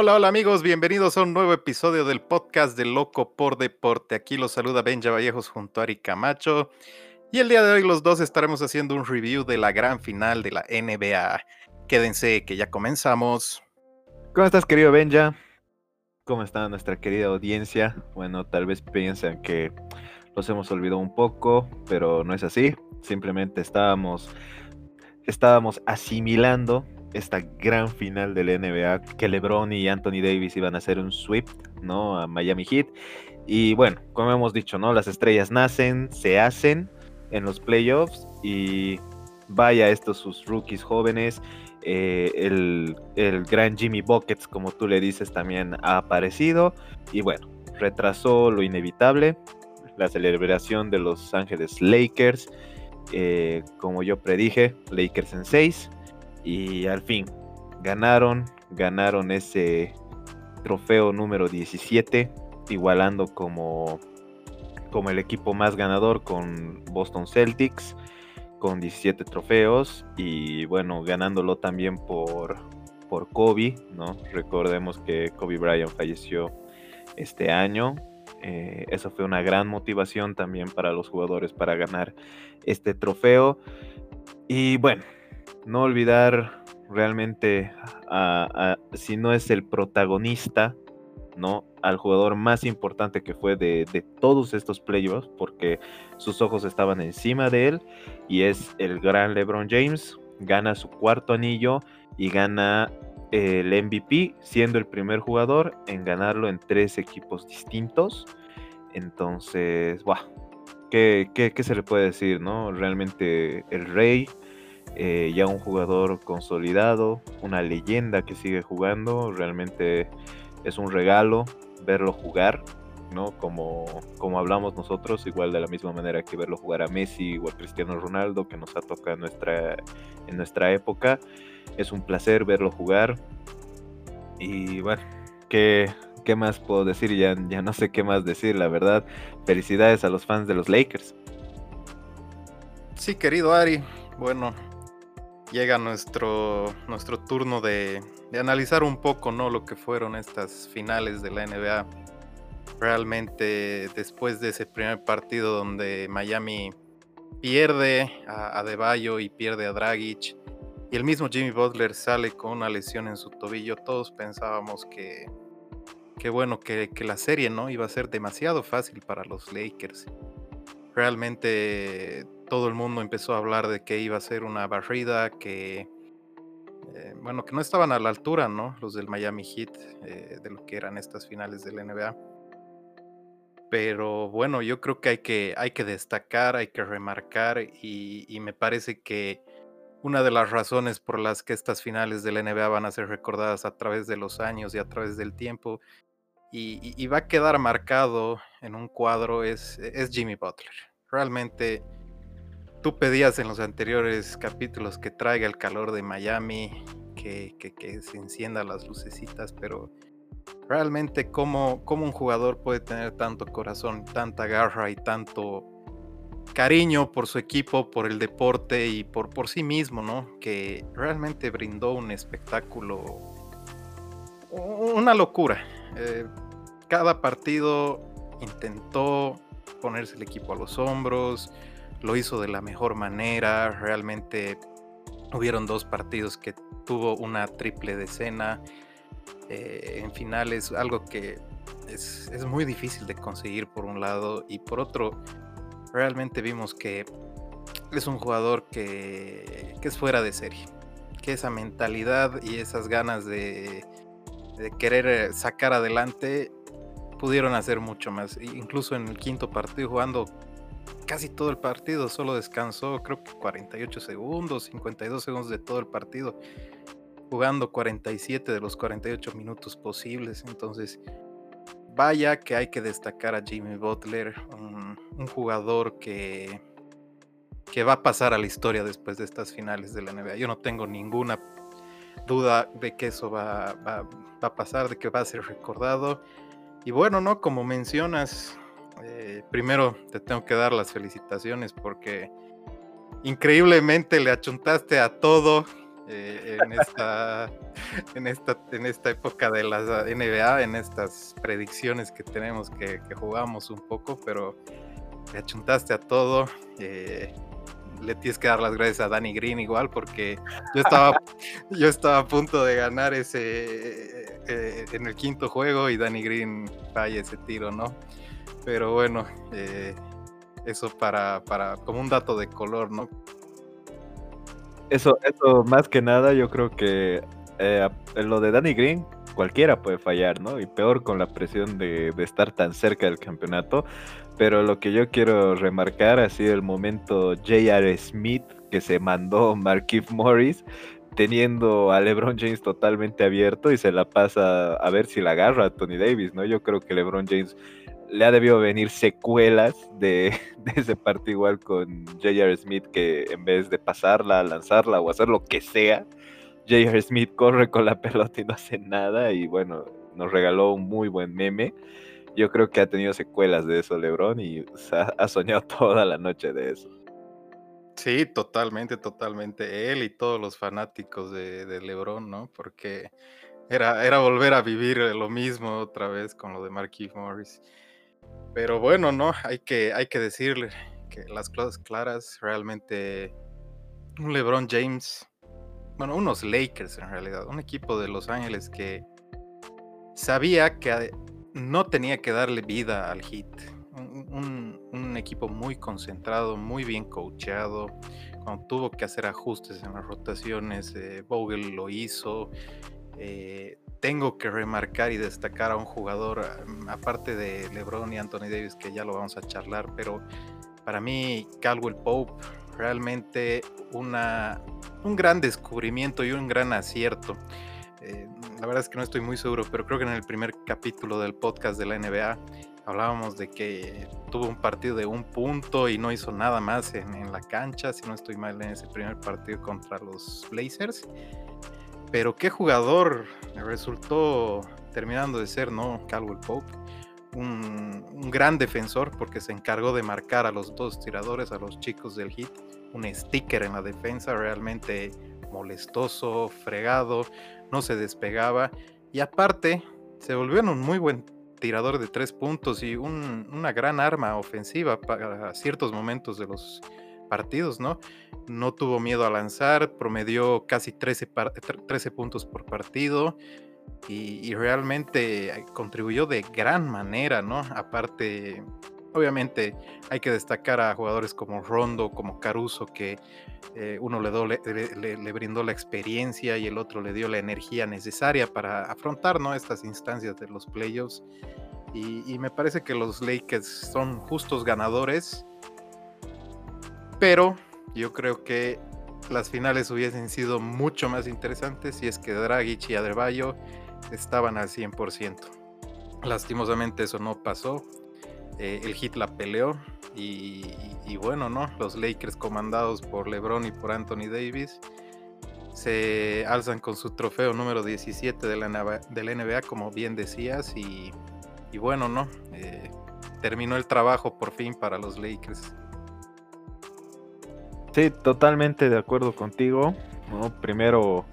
Hola, hola amigos, bienvenidos a un nuevo episodio del podcast de Loco por Deporte. Aquí los saluda Benja Vallejos junto a Ari Camacho. Y el día de hoy los dos estaremos haciendo un review de la gran final de la NBA. Quédense que ya comenzamos. ¿Cómo estás querido Benja? ¿Cómo está nuestra querida audiencia? Bueno, tal vez piensan que los hemos olvidado un poco, pero no es así. Simplemente estábamos, estábamos asimilando esta gran final de la NBA que LeBron y Anthony Davis iban a hacer un sweep, ¿no? A Miami Heat. Y bueno, como hemos dicho, ¿no? Las estrellas nacen, se hacen en los playoffs y vaya estos sus rookies jóvenes. Eh, el, el, gran Jimmy Buckets, como tú le dices, también ha aparecido. Y bueno, retrasó lo inevitable, la celebración de Los Ángeles Lakers. Eh, como yo predije, Lakers en 6. Y al fin, ganaron, ganaron ese trofeo número 17, igualando como, como el equipo más ganador con Boston Celtics, con 17 trofeos. Y bueno, ganándolo también por, por Kobe, ¿no? Recordemos que Kobe Bryant falleció este año. Eh, eso fue una gran motivación también para los jugadores para ganar este trofeo. Y bueno, no olvidar realmente si no es el protagonista, ¿no? Al jugador más importante que fue de, todos estos playoffs, porque sus ojos estaban encima de él, y es el gran LeBron James, gana su cuarto anillo y gana el MVP, siendo el primer jugador en ganarlo en tres equipos distintos. Entonces, wow, ¿qué, qué se le puede decir, no? Realmente el rey eh, ya un jugador consolidado, una leyenda que sigue jugando, realmente es un regalo verlo jugar, ¿no? Como, como hablamos nosotros, igual de la misma manera que verlo jugar a Messi o a Cristiano Ronaldo, que nos ha tocado en nuestra, en nuestra época. Es un placer verlo jugar. Y bueno, ¿qué, qué más puedo decir? Ya, ya no sé qué más decir, la verdad. Felicidades a los fans de los Lakers. Sí, querido Ari. Bueno, llega nuestro, nuestro turno de, analizar un poco ¿no? lo que fueron estas finales de la NBA. Realmente después de ese primer partido donde Miami pierde a, Adebayo y pierde a Dragic y el mismo Jimmy Butler sale con una lesión en su tobillo, todos pensábamos que, que bueno, que, que la serie no iba a ser demasiado fácil para los Lakers. Realmente todo el mundo empezó a hablar de que iba a ser una barrida, que eh, bueno, que no estaban a la altura, ¿no? Los del Miami Heat, eh, de lo que eran estas finales del NBA. Pero bueno, yo creo que hay que, hay que destacar, hay que remarcar y, me parece que una de las razones por las que estas finales del NBA van a ser recordadas a través de los años y a través del tiempo y, va a quedar marcado en un cuadro es, es Jimmy Butler. Realmente Tú pedías en los anteriores capítulos que traiga el calor de Miami, que, se encienda las lucecitas, pero realmente cómo, un jugador puede tener tanto corazón, tanta garra y tanto cariño por su equipo, por el deporte y por, por sí mismo, ¿no? Que realmente brindó un espectáculo, una locura. Eh, cada partido intentó ponerse el equipo a los hombros, lo hizo de la mejor manera, realmente hubieron dos partidos que tuvo una triple decena eh, en finales, algo que es, muy difícil de conseguir por un lado y por otro, realmente vimos que es un jugador que, es fuera de serie, que esa mentalidad y esas ganas de, de querer eh, sacar adelante pudieron hacer mucho más, incluso en el quinto partido jugando casi todo el partido, solo descansó creo que 48 segundos, 52 segundos de todo el partido, jugando 47 de los 48 minutos posibles. Entonces, vaya que hay que destacar a Jimmy Butler, un, jugador que, que va a pasar a la historia después de estas finales de la NBA. Yo no tengo ninguna duda de que eso va, va, va a pasar, de que va a ser recordado. Y bueno, ¿no? Como mencionas, eh, primero te tengo que dar las felicitaciones porque increíblemente le achuntaste a todo eh, en, esta, en, esta, en esta época de la NBA, en estas predicciones que tenemos que, jugamos un poco, pero te achuntaste a todo. Eh, le tienes que dar las gracias a Danny Green igual porque yo estaba, yo estaba a punto de ganar ese en el quinto juego y Danny Green falla ese tiro, ¿no? Pero bueno, eh, eso para, para como un dato de color, ¿no? Eso, eso más que nada, yo creo que eh, lo de Danny Green, cualquiera puede fallar, ¿no? Y peor con la presión de, de estar tan cerca del campeonato. Pero lo que yo quiero remarcar ha sido el momento J.R. Smith que se mandó Marquise Morris teniendo a LeBron James totalmente abierto y se la pasa a ver si la agarra a Tony Davis, ¿no? Yo creo que LeBron James le ha debido venir secuelas de, ese partido igual con J.R. Smith que en vez de pasarla, lanzarla o hacer lo que sea, J.R. Smith corre con la pelota y no hace nada y bueno, nos regaló un muy buen meme yo creo que ha tenido secuelas de eso LeBron y ha, soñado toda la noche de eso. Sí, totalmente, totalmente. Él y todos los fanáticos de, LeBron, ¿no? Porque era, era volver a vivir lo mismo otra vez con lo de Marquise Morris. Pero bueno, ¿no? Hay que, hay que decirle que las cosas claras, realmente un LeBron James, bueno, unos Lakers en realidad, un equipo de Los Ángeles que sabía que no tenía que darle vida al hit. Un, equipo muy concentrado, muy bien coacheado. Cuando tuvo que hacer ajustes en las rotaciones, eh, Vogel lo hizo. Eh, tengo que remarcar y destacar a un jugador, mm, aparte de LeBron y Anthony Davis, que ya lo vamos a charlar, pero para mí Caldwell Pope realmente una, un gran descubrimiento y un gran acierto. Eh, la verdad es que no estoy muy seguro, pero creo que en el primer capítulo del podcast de la NBA hablábamos de que tuvo un partido de un punto y no hizo nada más en, la cancha, si no estoy mal en ese primer partido contra los Blazers. Pero qué jugador resultó terminando de ser, ¿no? Caldwell Pope. Un, un, gran defensor porque se encargó de marcar a los dos tiradores, a los chicos del hit. Un sticker en la defensa realmente molestoso, fregado, no se despegaba y aparte se volvió un muy buen tirador de tres puntos y una gran arma ofensiva para ciertos momentos de los partidos, ¿no? No tuvo miedo a lanzar, promedió casi 13, 13 puntos por partido y, realmente contribuyó de gran manera, ¿no? Aparte, Obviamente hay que destacar a jugadores como Rondo, como Caruso, que eh, uno le, le, brindó la experiencia y el otro le dio la energía necesaria para afrontar ¿no? estas instancias de los playoffs. Y me parece que los Lakers son justos ganadores, pero yo creo que las finales hubiesen sido mucho más interesantes si es que Dragic y Adebayo estaban al 100%. Lastimosamente eso no pasó. Eh, el hit la peleó y, bueno, ¿no? Los Lakers comandados por LeBron y por Anthony Davis se alzan con su trofeo número 17 de la, NBA, como bien decías, y, bueno, ¿no? Eh, terminó el trabajo por fin para los Lakers. Sí, totalmente de acuerdo contigo. Primero,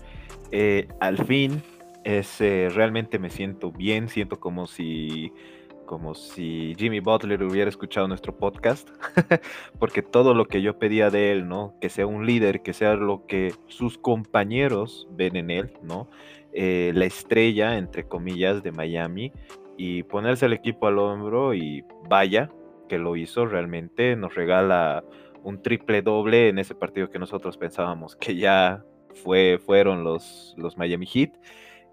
eh, al fin, es, realmente me siento bien, siento como si como si Jimmy Butler hubiera escuchado nuestro podcast, porque todo lo que yo pedía de él, ¿no? Que sea un líder, que sea lo que sus compañeros ven en él, ¿no? Eh, la estrella, entre comillas, de Miami, y ponerse el equipo al hombro y vaya que lo hizo realmente, nos regala un triple doble en ese partido que nosotros pensábamos que ya fue, fueron los, los Miami Heat.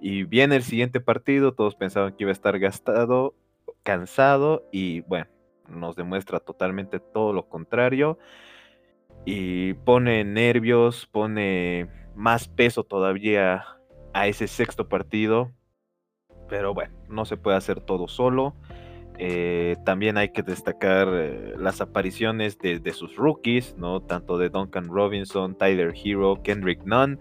Y viene el siguiente partido, todos pensaban que iba a estar gastado cansado y bueno, nos demuestra totalmente todo lo contrario y pone nervios, pone más peso todavía a ese sexto partido, pero bueno, no se puede hacer todo solo. Eh, también hay que destacar eh, las apariciones de, de, sus rookies, ¿no? Tanto de Duncan Robinson, Tyler Hero, Kendrick Nunn,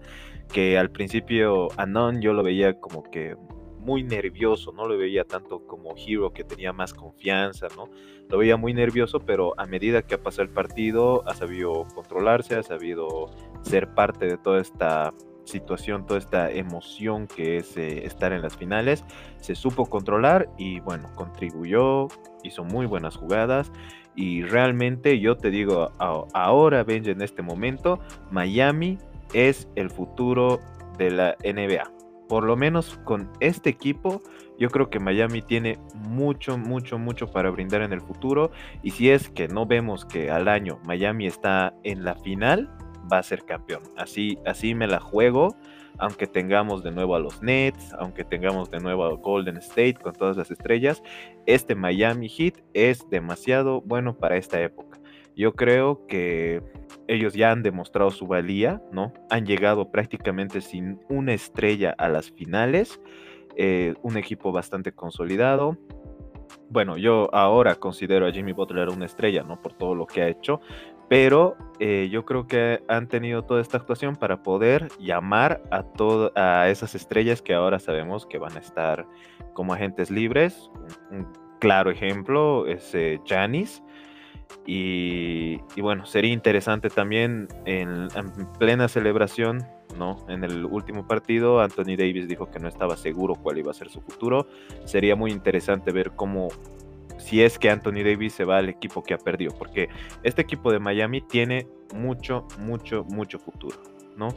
que al principio a Nunn yo lo veía como que muy nervioso, no lo veía tanto como Hero que tenía más confianza, ¿no? Lo veía muy nervioso, pero a medida que ha pasado el partido ha sabido controlarse, ha sabido ser parte de toda esta situación, toda esta emoción que es eh, estar en las finales, se supo controlar y bueno, contribuyó, hizo muy buenas jugadas y realmente yo te digo ahora, Benji, en este momento, Miami es el futuro de la NBA. Por lo menos con este equipo, yo creo que Miami tiene mucho, mucho, mucho para brindar en el futuro. Y si es que no vemos que al año Miami está en la final, va a ser campeón. Así, así me la juego, aunque tengamos de nuevo a los Nets, aunque tengamos de nuevo a Golden State con todas las estrellas, este Miami Heat es demasiado bueno para esta época. Yo creo que ellos ya han demostrado su valía, ¿no? Han llegado prácticamente sin una estrella a las finales. Eh, un equipo bastante consolidado. Bueno, yo ahora considero a Jimmy Butler una estrella, ¿no? Por todo lo que ha hecho, pero eh, yo creo que han tenido toda esta actuación para poder llamar a, a esas estrellas que ahora sabemos que van a estar como agentes libres. Un, claro ejemplo es Janis. y, bueno, sería interesante también en, plena celebración, ¿no? En el último partido, Anthony Davis dijo que no estaba seguro cuál iba a ser su futuro. Sería muy interesante ver cómo si es que Anthony Davis se va al equipo que ha perdido, porque este equipo de Miami tiene mucho, mucho, mucho futuro, ¿no?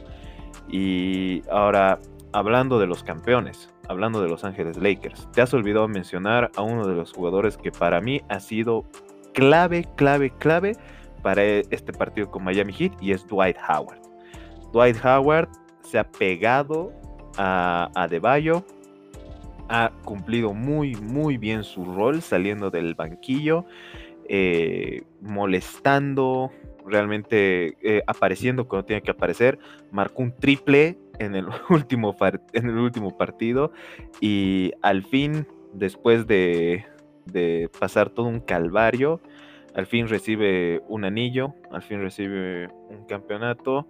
Y ahora, hablando de los campeones, hablando de Los Ángeles Lakers, te has olvidado mencionar a uno de los jugadores que para mí ha sido clave, clave, clave para este partido con Miami Heat y es Dwight Howard. Dwight Howard se ha pegado a, a Bayo ha cumplido muy, muy bien su rol saliendo del banquillo, eh, molestando, realmente eh, apareciendo cuando tiene que aparecer. Marcó un triple en el, último, en el último partido y al fin, después de, de pasar todo un calvario, al fin recibe un anillo, al fin recibe un campeonato.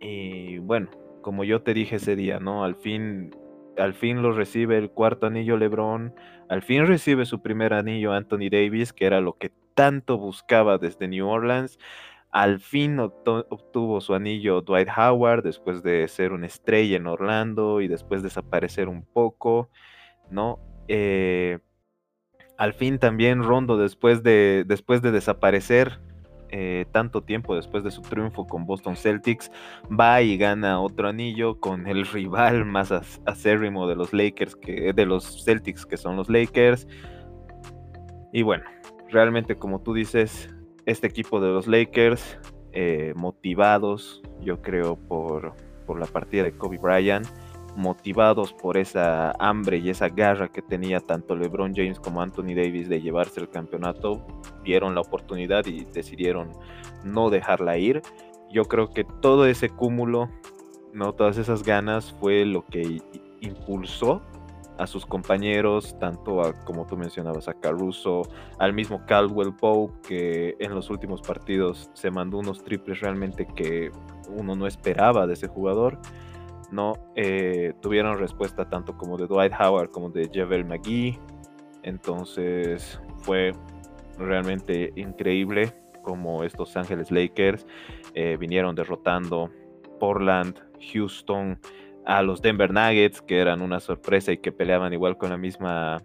Y bueno, como yo te dije ese día, ¿no? Al fin al fin lo recibe el cuarto anillo LeBron, al fin recibe su primer anillo Anthony Davis, que era lo que tanto buscaba desde New Orleans. Al fin obtuvo su anillo Dwight Howard después de ser una estrella en Orlando y después desaparecer un poco, ¿no? Eh, al fin también Rondo después de, después de desaparecer eh, tanto tiempo después de su triunfo con Boston Celtics, va y gana otro anillo con el rival más acérrimo de los Lakers, que, de los Celtics, que son los Lakers. Y bueno, realmente como tú dices, este equipo de los Lakers, eh, motivados, yo creo, por, por la partida de Kobe Bryant, motivados por esa hambre y esa garra que tenía tanto LeBron James como Anthony Davis de llevarse el campeonato, vieron la oportunidad y decidieron no dejarla ir. Yo creo que todo ese cúmulo, no todas esas ganas fue lo que impulsó a sus compañeros, tanto a, como tú mencionabas, a Caruso, al mismo Caldwell Pope, que en los últimos partidos se mandó unos triples realmente que uno no esperaba de ese jugador no eh, tuvieron respuesta tanto como de Dwight Howard como de Javel McGee. Entonces fue realmente increíble como estos Ángeles Lakers eh, vinieron derrotando Portland, Houston, a los Denver Nuggets, que eran una sorpresa y que peleaban igual con la misma,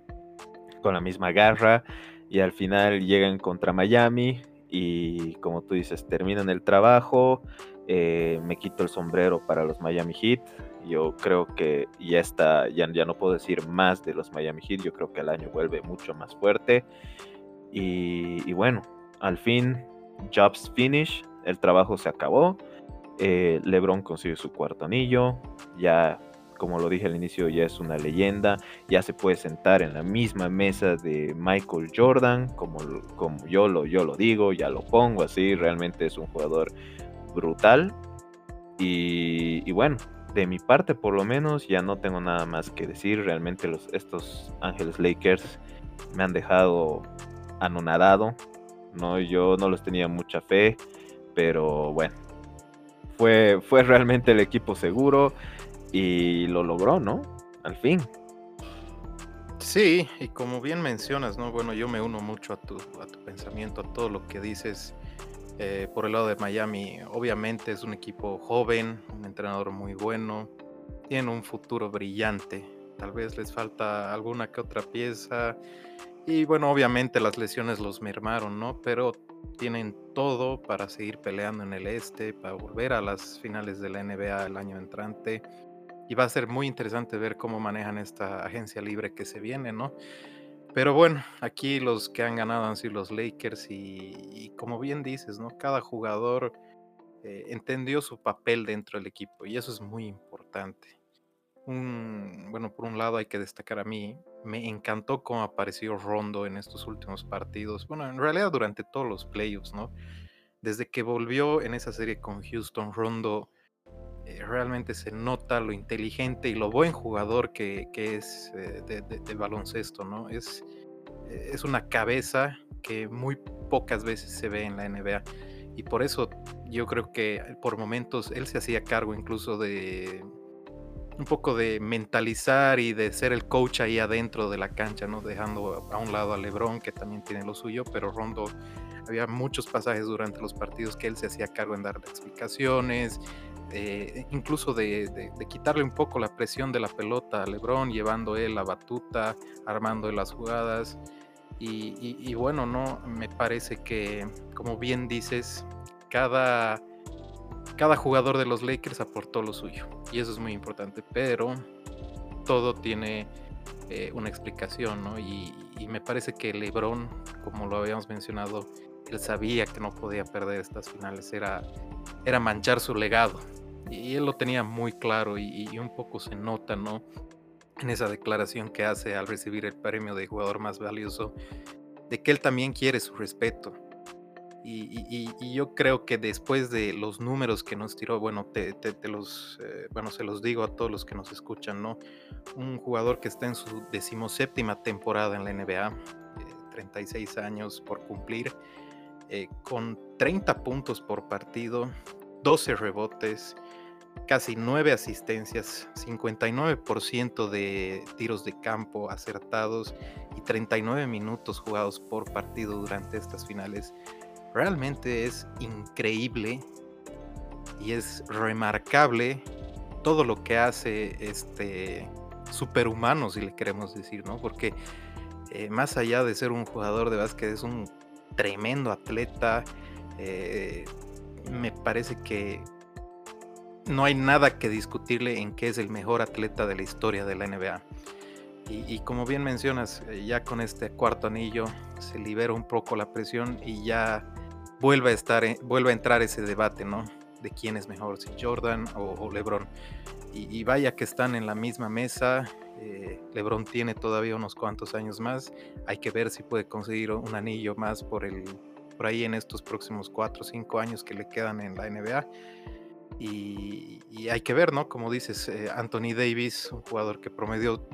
con la misma garra. Y al final llegan contra Miami y como tú dices, terminan el trabajo, eh, me quito el sombrero para los Miami Heat. Yo creo que ya está, ya, no puedo decir más de los Miami Heat. Yo creo que el año vuelve mucho más fuerte. Y, bueno, al fin, jobs finish, el trabajo se acabó. Eh, LeBron consigue su cuarto anillo. Ya, como lo dije al inicio, ya es una leyenda. Ya se puede sentar en la misma mesa de Michael Jordan, como, como yo, lo, yo lo digo, ya lo pongo así. Realmente es un jugador brutal. Y, bueno, de mi parte por lo menos ya no tengo nada más que decir. Realmente los, estos Ángeles Lakers me han dejado anonadado. No, yo no los tenía mucha fe, pero bueno, fue, fue realmente el equipo seguro y lo logró, ¿no? Al fin. Sí, y como bien mencionas, ¿no? Bueno, yo me uno mucho a tu, a tu pensamiento, a todo lo que dices Eh, por el lado de Miami, obviamente es un equipo joven, un entrenador muy bueno, tiene un futuro brillante. Tal vez les falta alguna que otra pieza. Y bueno, obviamente las lesiones los mermaron, ¿no? Pero tienen todo para seguir peleando en el este, para volver a las finales de la NBA el año entrante. Y va a ser muy interesante ver cómo manejan esta agencia libre que se viene, ¿no? Pero bueno, aquí los que han ganado han sido los Lakers y, como bien dices, ¿no? Cada jugador eh, entendió su papel dentro del equipo y eso es muy importante. bueno, por un lado hay que destacar a mí, me encantó cómo apareció Rondo en estos últimos partidos. Bueno, en realidad durante todos los playoffs, ¿no? Desde que volvió en esa serie con Houston, Rondo eh, realmente se nota lo inteligente y lo buen jugador que, es eh, de, baloncesto, ¿no? Es, eh, es una cabeza que muy pocas veces se ve en la NBA. Y por eso yo creo que por momentos él se hacía cargo incluso de un poco de mentalizar y de ser el coach ahí adentro de la cancha, ¿no? Dejando a un lado a Lebron, que también tiene lo suyo, pero Rondo, había muchos pasajes durante los partidos que él se hacía cargo en dar explicaciones, eh, incluso de, quitarle un poco la presión de la pelota a Lebron, llevando él la batuta, armando las jugadas. Y, bueno, no, me parece que, como bien dices, cada, cada jugador de los Lakers aportó lo suyo. Y eso es muy importante, pero todo tiene eh, una explicación, ¿no? Y, y me parece que Lebron, como lo habíamos mencionado, él sabía que no podía perder estas finales, era, era manchar su legado. Y él lo tenía muy claro y, un poco se nota, ¿no? En esa declaración que hace al recibir el premio de jugador más valioso, de que él también quiere su respeto. Y, yo creo que después de los números que nos tiró, bueno, te, los, eh, bueno, se los digo a todos los que nos escuchan, ¿no? Un jugador que está en su decimoséptima temporada en la NBA, 36 eh, años por cumplir, eh, con 30 puntos por partido, 12 rebotes, casi 9 asistencias, 59% de tiros de campo acertados y 39 minutos jugados por partido durante estas finales. Realmente es increíble y es remarcable todo lo que hace este superhumano, si le queremos decir, ¿no? Porque eh, más allá de ser un jugador de básquet, es un tremendo atleta. Eh, me parece que no hay nada que discutirle en que es el mejor atleta de la historia de la NBA. Y, como bien mencionas, eh, ya con este cuarto anillo se libera un poco la presión y ya vuelve a estar, vuelve a entrar ese debate, ¿no? De quién es mejor, si Jordan o, LeBron. Y, vaya que están en la misma mesa. Eh, LeBron tiene todavía unos cuantos años más. Hay que ver si puede conseguir un anillo más por el, por ahí en estos próximos cuatro o cinco años que le quedan en la NBA. Y, hay que ver, ¿no? Como dices, eh, Anthony Davis, un jugador que promedió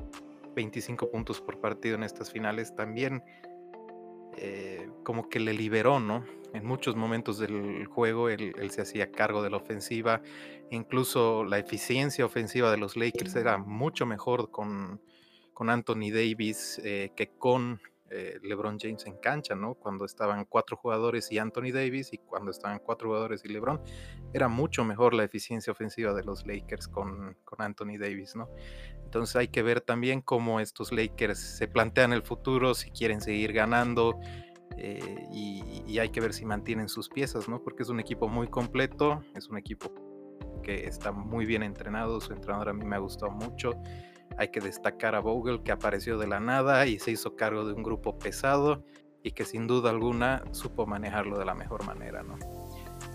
25 puntos por partido en estas finales, también eh, como que le liberó, ¿no? En muchos momentos del juego él, se hacía cargo de la ofensiva, incluso la eficiencia ofensiva de los Lakers era mucho mejor con, con Anthony Davis eh, que con eh, LeBron James en cancha, ¿no? Cuando estaban cuatro jugadores y Anthony Davis y cuando estaban cuatro jugadores y LeBron, era mucho mejor la eficiencia ofensiva de los Lakers con, con Anthony Davis, ¿no? Entonces hay que ver también cómo estos Lakers se plantean el futuro, si quieren seguir ganando. Eh, y, y, hay que ver si mantienen sus piezas, ¿no? Porque es un equipo muy completo, es un equipo que está muy bien entrenado, su entrenador a mí me ha gustado mucho. Hay que destacar a Vogel que apareció de la nada y se hizo cargo de un grupo pesado y que sin duda alguna supo manejarlo de la mejor manera, ¿no?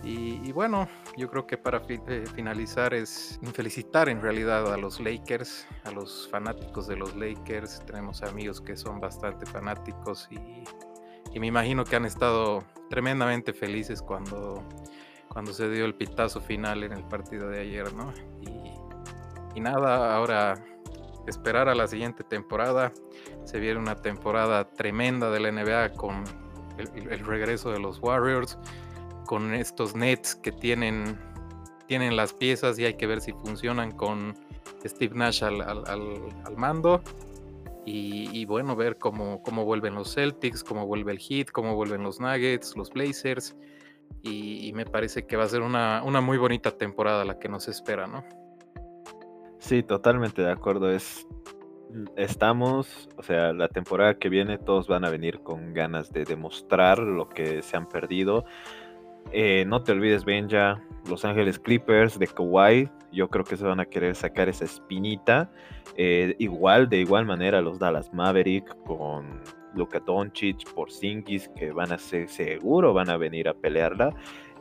Y, bueno, yo creo que para eh, finalizar es felicitar en realidad a los Lakers, a los fanáticos de los Lakers. Tenemos amigos que son bastante fanáticos y, me imagino que han estado tremendamente felices cuando, cuando se dio el pitazo final en el partido de ayer, ¿no? y nada, ahora esperar a la siguiente temporada. Se viene una temporada tremenda de la NBA con el, regreso de los Warriors, con estos Nets que tienen, tienen las piezas y hay que ver si funcionan con Steve Nash al, mando. Y, bueno, ver cómo, cómo vuelven los Celtics, cómo vuelve el Heat, cómo vuelven los Nuggets, los Blazers. y, me parece que va a ser una, una, muy bonita temporada la que nos espera, ¿no? Sí, totalmente de acuerdo. Es, estamos, o sea, la temporada que viene todos van a venir con ganas de demostrar lo que se han perdido. Eh, no te olvides, Benja, Los Ángeles Clippers de Kawhi. Yo creo que se van a querer sacar esa espinita. Eh, igual, de igual manera, los Dallas Maverick con Luka Doncic, por Singis, que van a ser seguro, van a venir a pelearla.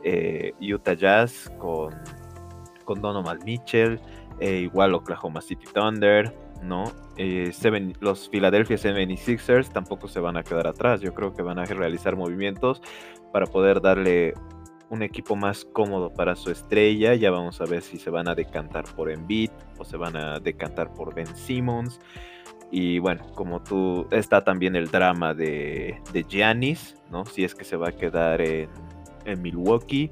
Eh, Utah Jazz con, con Donovan Mitchell. Igual Oklahoma City Thunder. ¿no? los Philadelphia 76ers tampoco se van a quedar atrás. Yo creo que van a realizar movimientos para poder darle un equipo más cómodo para su estrella. Ya vamos a ver si se van a decantar por Embiid o se van a decantar por Ben Simmons. Y bueno, como tú, está también el drama de, de Giannis, ¿no? Si es que se va a quedar en Milwaukee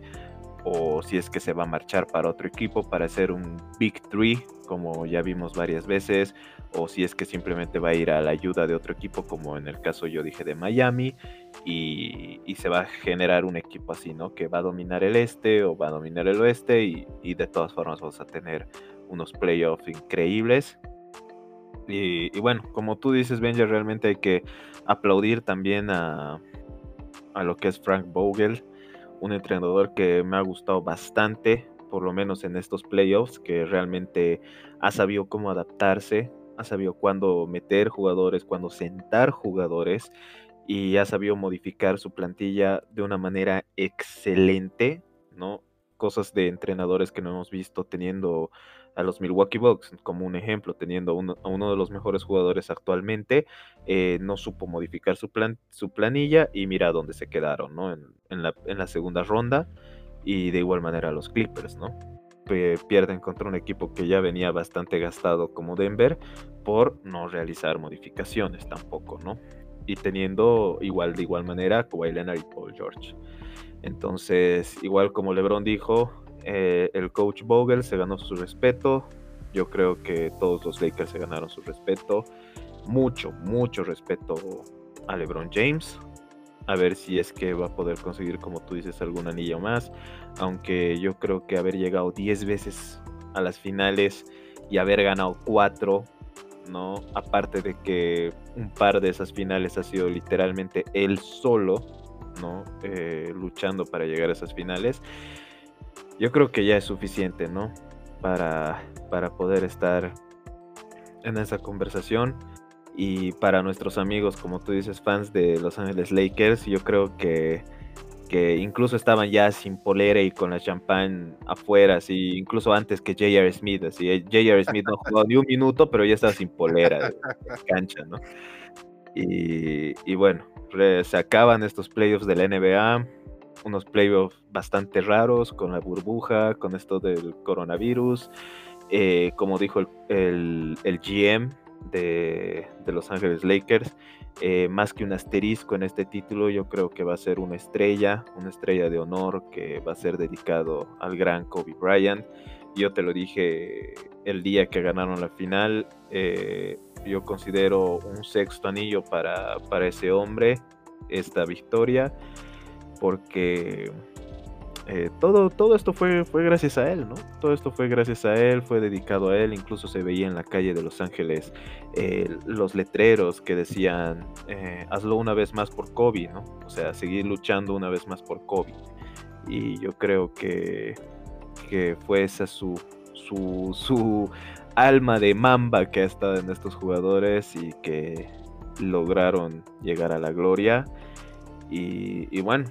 o si es que se va a marchar para otro equipo para hacer un Big Three, como ya vimos varias veces, o si es que simplemente va a ir a la ayuda de otro equipo, como en el caso yo dije de Miami, y, se va a generar un equipo así, ¿no? Que va a dominar el este o va a dominar el oeste, y, de todas formas vamos a tener unos playoffs increíbles. Y, bueno, como tú dices, Benja, realmente hay que aplaudir también a, a lo que es Frank Vogel un entrenador que me ha gustado bastante, por lo menos en estos playoffs, que realmente ha sabido cómo adaptarse, ha sabido cuándo meter jugadores, cuándo sentar jugadores y ha sabido modificar su plantilla de una manera excelente, ¿no? Cosas de entrenadores que no hemos visto teniendo a los Milwaukee Bucks como un ejemplo, teniendo a uno de los mejores jugadores actualmente, eh, no supo modificar su, plan, su planilla y mira dónde se quedaron, ¿no? En, la, segunda ronda y de igual manera los Clippers, ¿no? pierden contra un equipo que ya venía bastante gastado como Denver por no realizar modificaciones tampoco, ¿no? Y teniendo igual de igual manera Kawhi Leonard y Paul George. Entonces, igual como LeBron dijo, eh, el coach Vogel se ganó su respeto. Yo creo que todos los Lakers se ganaron su respeto. Mucho, mucho respeto a LeBron James. A ver si es que va a poder conseguir, como tú dices, algún anillo más. Aunque yo creo que haber llegado 10 veces a las finales y haber ganado 4, ¿no? Aparte de que un par de esas finales ha sido literalmente él solo, ¿no? Eh, luchando para llegar a esas finales yo creo que ya es suficiente, ¿no? Para, para poder estar en esa conversación. Y para nuestros amigos, como tú dices, fans de Los Ángeles Lakers, yo creo que, que incluso estaban ya sin polera y con la champán afuera, así, incluso antes que J.R. Smith, así, J.R. Smith no jugó ni un minuto, pero ya estaba sin polera de, cancha, ¿no? Y, bueno, se acaban estos playoffs de la NBA, unos playoffs bastante raros con la burbuja, con esto del coronavirus. Eh, como dijo el, GM de, Los Ángeles Lakers, eh, más que un asterisco en este título, yo creo que va a ser una estrella, una estrella de honor que va a ser dedicado al gran Kobe Bryant. Yo te lo dije el día que ganaron la final, eh, yo considero un sexto anillo para, para ese hombre, esta victoria porque eh, todo, todo esto fue, fue gracias a él, ¿no? Todo esto fue gracias a él, fue dedicado a él, incluso se veía en la calle de Los Ángeles eh, los letreros que decían, hazlo una vez más por Kobe, ¿no? O sea, seguir luchando una vez más por Kobe. Y yo creo que, que fue esa su, su, su alma de mamba que ha estado en estos jugadores y que lograron llegar a la gloria. y bueno,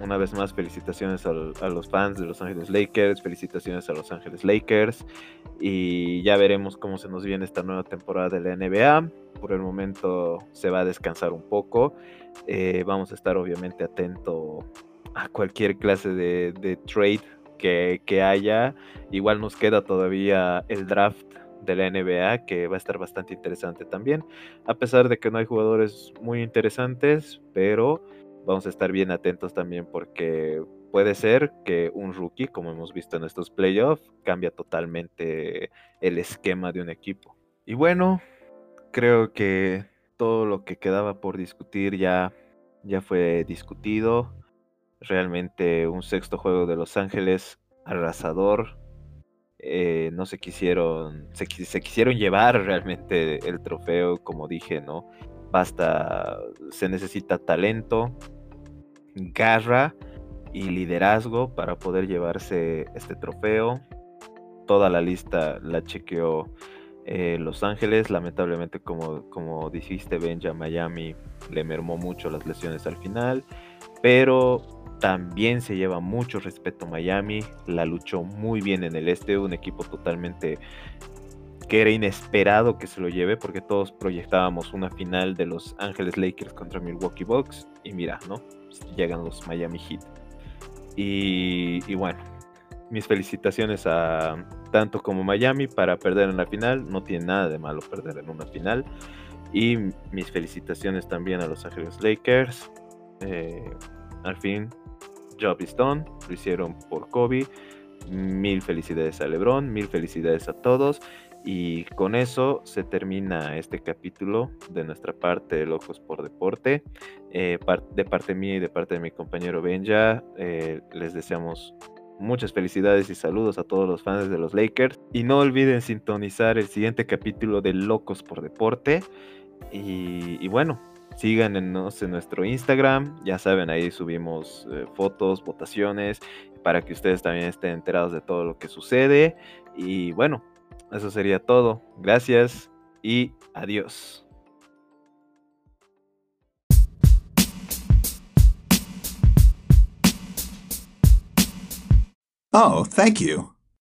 una vez más, felicitaciones a, los fans de Los Ángeles Lakers, felicitaciones a Los Ángeles Lakers y ya veremos cómo se nos viene esta nueva temporada de la NBA. Por el momento se va a descansar un poco. Eh, vamos a estar obviamente atento a cualquier clase de, trade que, haya. Igual nos queda todavía el draft de la NBA que va a estar bastante interesante también. A pesar de que no hay jugadores muy interesantes, pero vamos a estar bien atentos también porque puede ser que un rookie, como hemos visto en estos playoffs, cambia totalmente el esquema de un equipo. Y bueno, creo que todo lo que quedaba por discutir ya, ya fue discutido. Realmente un sexto juego de Los Ángeles arrasador. Eh, no se quisieron, se, se, quisieron llevar realmente el trofeo, como dije, ¿no? Basta, se necesita talento, garra y liderazgo para poder llevarse este trofeo. Toda la lista la chequeó eh, Los Ángeles, lamentablemente como, como dijiste Benja, Miami le mermó mucho las lesiones al final, pero también se lleva mucho respeto Miami, la luchó muy bien en el este, un equipo totalmente que era inesperado que se lo lleve porque todos proyectábamos una final de Los Ángeles Lakers contra Milwaukee Bucks y mira, ¿no? Llegan los Miami Heat. Y, bueno, mis felicitaciones a tanto como Miami para perder en la final. No tiene nada de malo perder en una final. Y mis felicitaciones también a Los Ángeles Lakers. Eh, al fin, Job is done. Lo hicieron por Kobe. Mil felicidades a LeBron. Mil felicidades a todos. Y con eso se termina este capítulo de nuestra parte de Locos por Deporte. Eh, de parte mía y de parte de mi compañero Benja, eh, les deseamos muchas felicidades y saludos a todos los fans de los Lakers. Y no olviden sintonizar el siguiente capítulo de Locos por Deporte. Y, bueno, síganos en nuestro Instagram. Ya saben, ahí subimos eh, fotos, votaciones, para que ustedes también estén enterados de todo lo que sucede. Y bueno, eso sería todo. Gracias y adiós. Oh, thank you.